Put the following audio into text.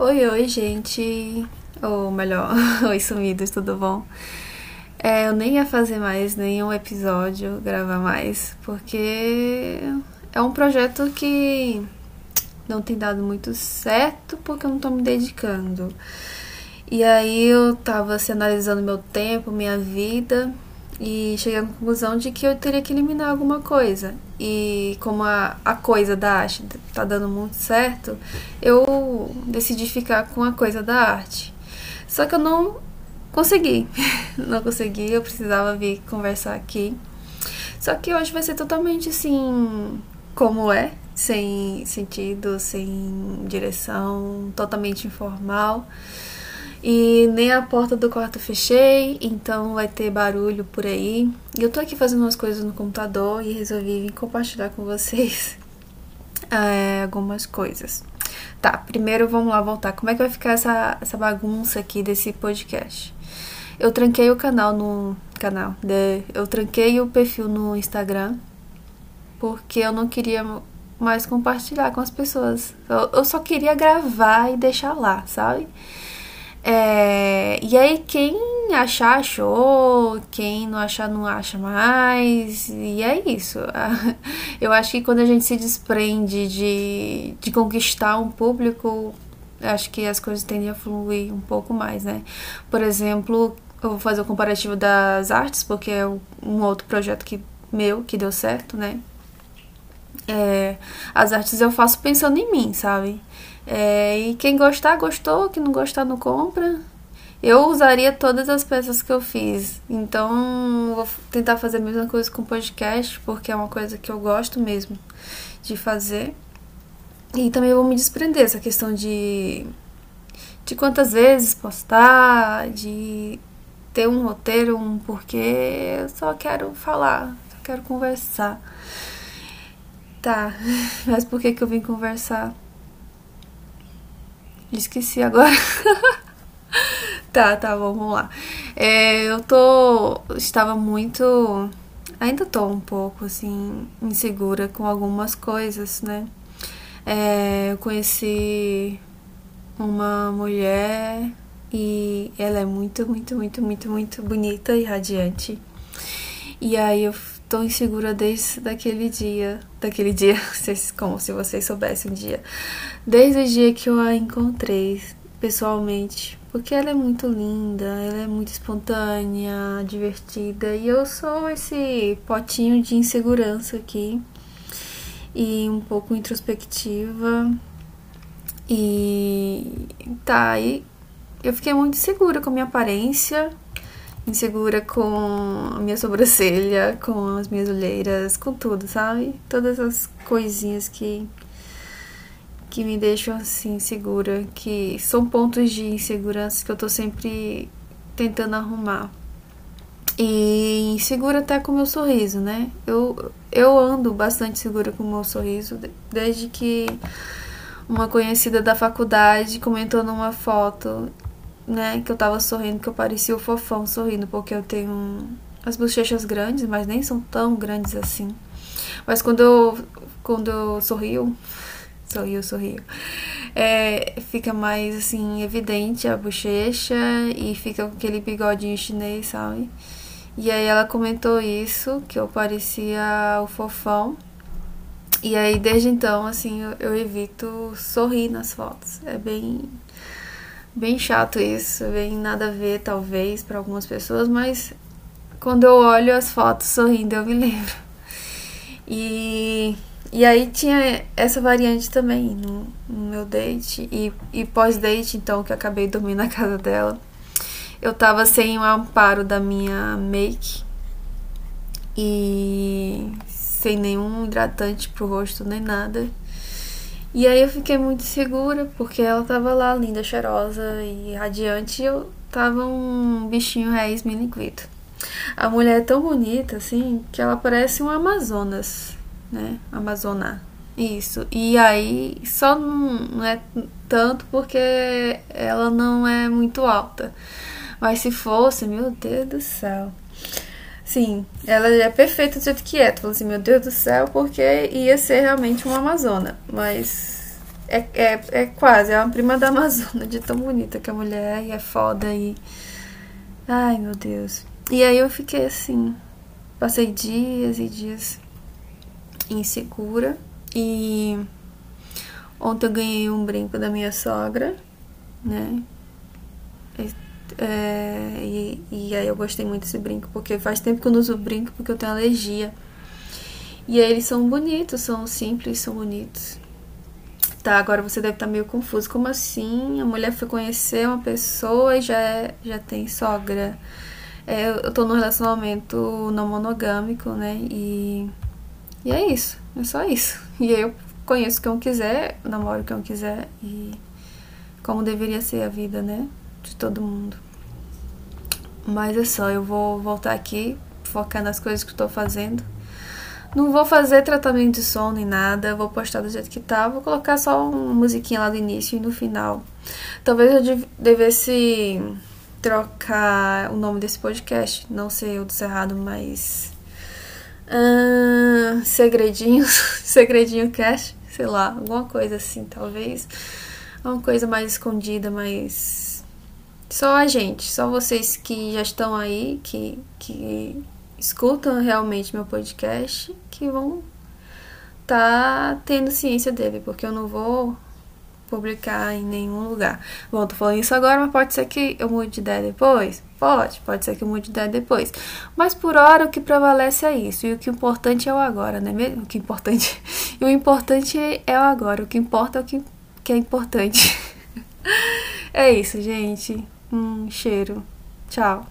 Oi, oi, gente. Ou melhor, oi, sumidos, tudo bom? É, eu nem ia fazer mais nenhum episódio, gravar mais, porque é um projeto que não tem dado muito certo porque eu não tô me dedicando. E aí eu tava assim, analisando meu tempo, minha vida, e cheguei à conclusão de que eu teria que eliminar alguma coisa. E como a, a coisa da arte tá dando muito certo, eu decidi ficar com a coisa da arte. Só que eu não consegui. não consegui, eu precisava vir conversar aqui. Só que hoje vai ser totalmente assim, como é, sem sentido, sem direção, totalmente informal. E nem a porta do quarto fechei, então vai ter barulho por aí. E eu tô aqui fazendo umas coisas no computador e resolvi vir compartilhar com vocês é, algumas coisas. Tá, primeiro vamos lá voltar. Como é que vai ficar essa, essa bagunça aqui desse podcast? Eu tranquei o canal no. Canal. De, eu tranquei o perfil no Instagram porque eu não queria mais compartilhar com as pessoas. Eu, eu só queria gravar e deixar lá, sabe? É, e aí, quem achar, achou, quem não achar, não acha mais, e é isso. Eu acho que quando a gente se desprende de, de conquistar um público, acho que as coisas tendem a fluir um pouco mais, né? Por exemplo, eu vou fazer o comparativo das artes, porque é um outro projeto que, meu que deu certo, né? É, as artes eu faço pensando em mim, sabe? É, e quem gostar, gostou, quem não gostar, não compra. Eu usaria todas as peças que eu fiz. Então, vou tentar fazer a mesma coisa com podcast, porque é uma coisa que eu gosto mesmo de fazer. E também vou me desprender essa questão de de quantas vezes postar, de ter um roteiro, um porquê. Eu só quero falar, só quero conversar. Tá, mas por que que eu vim conversar? Esqueci agora. tá, tá vamos lá. É, eu tô. Estava muito. Ainda tô um pouco, assim, insegura com algumas coisas, né? É, eu conheci uma mulher e ela é muito, muito, muito, muito, muito bonita e radiante. E aí eu tô insegura desde daquele dia, daquele dia, como se vocês soubessem um dia, desde o dia que eu a encontrei pessoalmente, porque ela é muito linda, ela é muito espontânea, divertida e eu sou esse potinho de insegurança aqui e um pouco introspectiva e tá aí eu fiquei muito insegura com a minha aparência insegura com a minha sobrancelha, com as minhas olheiras, com tudo, sabe? Todas as coisinhas que que me deixam assim insegura, que são pontos de insegurança que eu tô sempre tentando arrumar. E insegura até com o meu sorriso, né? Eu, eu ando bastante segura com o meu sorriso desde que uma conhecida da faculdade comentou numa foto né, que eu tava sorrindo, que eu parecia o fofão sorrindo, porque eu tenho as bochechas grandes, mas nem são tão grandes assim. Mas quando eu, quando eu sorrio, sorrio, sorrio, é, fica mais assim, evidente a bochecha e fica com aquele bigodinho chinês, sabe? E aí ela comentou isso, que eu parecia o fofão. E aí desde então, assim, eu, eu evito sorrir nas fotos. É bem Bem chato isso, bem nada a ver, talvez, para algumas pessoas, mas quando eu olho as fotos sorrindo, eu me lembro. E, e aí tinha essa variante também no, no meu date e, e pós-date, então, que eu acabei dormindo na casa dela. Eu tava sem o amparo da minha make e sem nenhum hidratante pro rosto nem nada. E aí eu fiquei muito segura, porque ela tava lá, linda, cheirosa e radiante, e eu tava um bichinho raiz miliquito. A mulher é tão bonita, assim, que ela parece um Amazonas, né? Amazona. Isso. E aí só não é tanto porque ela não é muito alta. Mas se fosse, meu Deus do céu. Sim, ela é perfeita do jeito que é. Tu falou assim, meu Deus do céu, porque ia ser realmente uma Amazona. Mas É, é, é quase, é uma prima da Amazônia, de tão bonita que a mulher e é foda e. Ai meu Deus. E aí eu fiquei assim. Passei dias e dias insegura. E ontem eu ganhei um brinco da minha sogra, né? É, e, e aí eu gostei muito desse brinco, porque faz tempo que eu não uso brinco porque eu tenho alergia. E aí eles são bonitos, são simples, são bonitos. Tá, agora você deve estar meio confuso. Como assim? A mulher foi conhecer uma pessoa e já, é, já tem sogra. É, eu tô num relacionamento não monogâmico, né? E, e é isso. É só isso. E eu conheço quem eu quiser, namoro quem eu quiser. E como deveria ser a vida, né? De todo mundo. Mas é só, eu vou voltar aqui, focar nas coisas que estou fazendo não vou fazer tratamento de som nem nada, vou postar do jeito que tá, vou colocar só uma musiquinha lá do início e no final. Talvez eu devesse trocar o nome desse podcast, não sei o do Cerrado, mas. Uh, segredinho, segredinho cast, sei lá, alguma coisa assim, talvez. Uma coisa mais escondida, mais. Só a gente, só vocês que já estão aí, que, que escutam realmente meu podcast que vão tá tendo ciência dele, porque eu não vou publicar em nenhum lugar. Bom, tô falando isso agora, mas pode ser que eu mude de ideia depois? Pode, pode ser que eu mude de ideia depois. Mas por hora o que prevalece é isso, e o que importante é o agora, né? O que importante. E o importante é o agora, o que importa é o que, que é importante. é isso, gente. Um cheiro. Tchau.